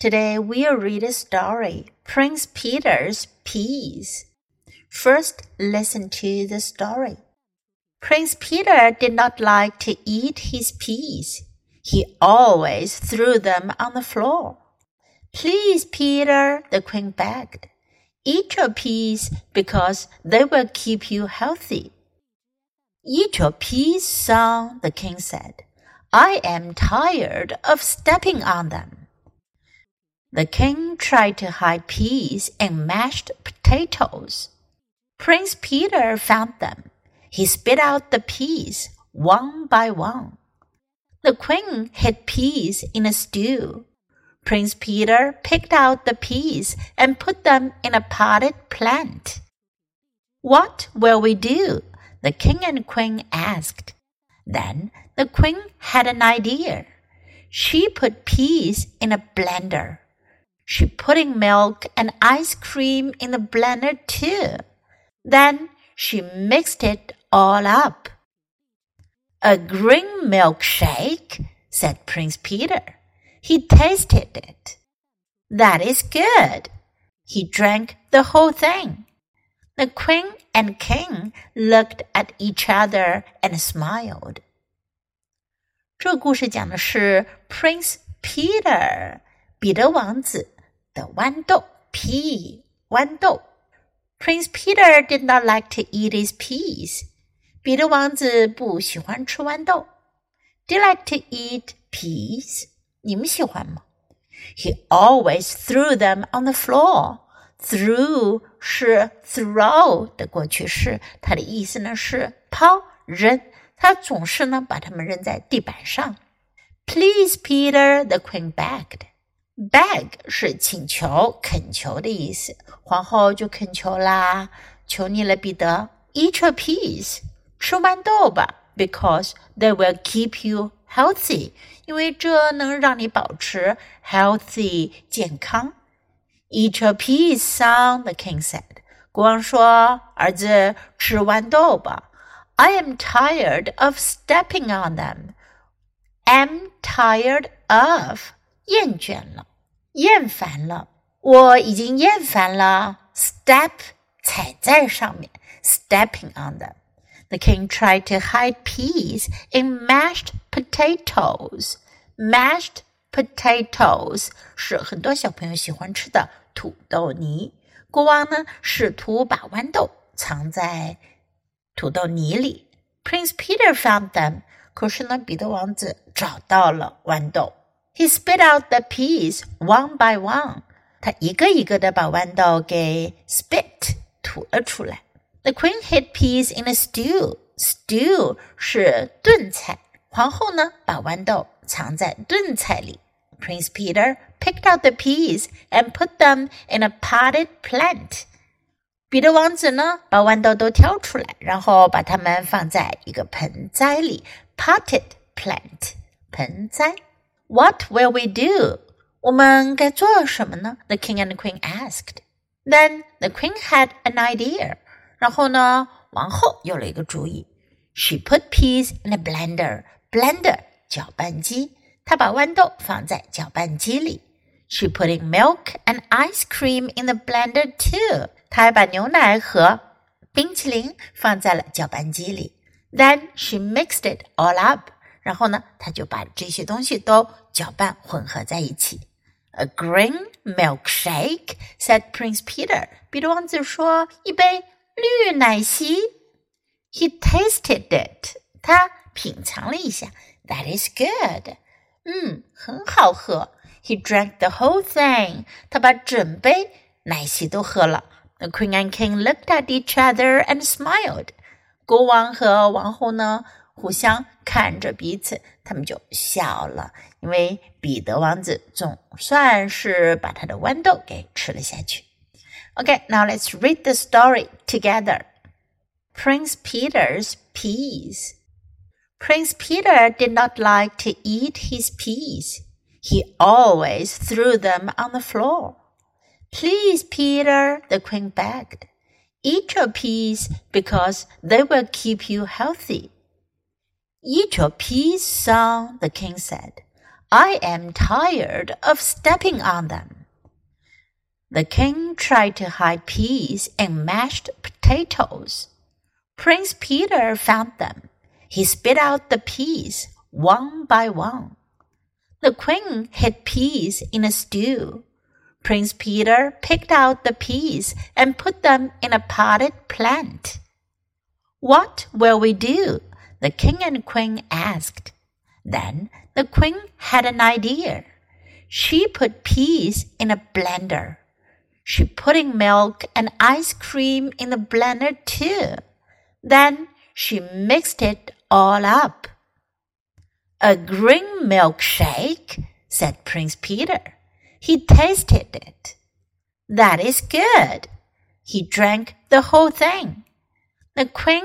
Today we'll read a story, Prince Peter's Peas. First, listen to the story. Prince Peter did not like to eat his peas. He always threw them on the floor. Please, Peter, the queen begged. Eat your peas because they will keep you healthy. Eat your peas, son, the king said. I am tired of stepping on them. The king tried to hide peas and mashed potatoes. Prince Peter found them. He spit out the peas one by one. The queen hid peas in a stew. Prince Peter picked out the peas and put them in a potted plant. What will we do? The king and queen asked. Then the queen had an idea. She put peas in a blender. She put in milk and ice cream in the blender too. Then she mixed it all up. A green milkshake, said Prince Peter. He tasted it. That is good. He drank the whole thing. The queen and king looked at each other and smiled. 这故事讲的是 Prince Peter 彼得王子 的豌豆 pea 豌豆。Prince Peter did not like to eat his peas. 彼得王子不喜欢吃豌豆。Do you like to eat peas? 你们喜欢吗？He always threw them on the floor. Threw 是 throw 的过去式，它的意思呢是抛扔。他总是呢把它们扔在地板上。Please, Peter, the queen begged. Beg 是请求、恳求的意思，皇后就恳求啦，求你了，彼得，Eat your peas，吃豌豆吧，because they will keep you healthy，因为这能让你保持 healthy 健康。Eat your peas, son，the king said。国王说：“儿子，吃豌豆吧。” I am tired of stepping on them. Am tired of 厌倦了，厌烦了，我已经厌烦了。Step 踩在上面，stepping on them. The king tried to hide peas in mashed potatoes. Mashed potatoes 是很多小朋友喜欢吃的土豆泥。国王呢，试图把豌豆藏在土豆泥里。Prince Peter found them. 可是呢，彼得王子找到了豌豆。He spit out the peas one by one. 他一个一个的把豌豆给 spit 吐了出来。The queen hid peas in a stew. Stew 是炖菜。皇后呢，把豌豆藏在炖菜里。Prince Peter picked out the peas and put them in a potted plant. 彼得王子呢，把豌豆都挑出来，然后把它们放在一个盆栽里，potted plant 盆栽。 what will we do? 我们该做什么呢？The king and the queen asked. Then the queen had an idea. 然后呢，王后有了一个主意。She put peas in a blender. Blender 搅拌机。她把豌豆放在搅拌机里。She put in milk and ice cream in the blender too. 她还把牛奶和冰淇淋放在了搅拌机里。Then she mixed it all up. 然后呢，他就把这些东西都搅拌混合在一起。A green milkshake," said Prince Peter. 彼得王子说：“一杯绿奶昔。” He tasted it. 他品尝了一下。That is good. 嗯，很好喝。He drank the whole thing. 他把整杯奶昔都喝了。The queen and king looked at each other and smiled. 国王和王后呢？互相看着彼此，他们就笑了，因为彼得王子总算是把他的豌豆给吃了下去。Okay, now let's read the story together. Prince Peter's peas. Prince Peter did not like to eat his peas. He always threw them on the floor. Please, Peter, the queen begged. Eat your peas because they will keep you healthy. Eat your peas, son, the king said. I am tired of stepping on them. The king tried to hide peas and mashed potatoes. Prince Peter found them. He spit out the peas one by one. The queen hid peas in a stew. Prince Peter picked out the peas and put them in a potted plant. What will we do? The king and queen asked. Then the queen had an idea. She put peas in a blender. She put in milk and ice cream in the blender too. Then she mixed it all up. A green milkshake, said Prince Peter. He tasted it. That is good. He drank the whole thing. The queen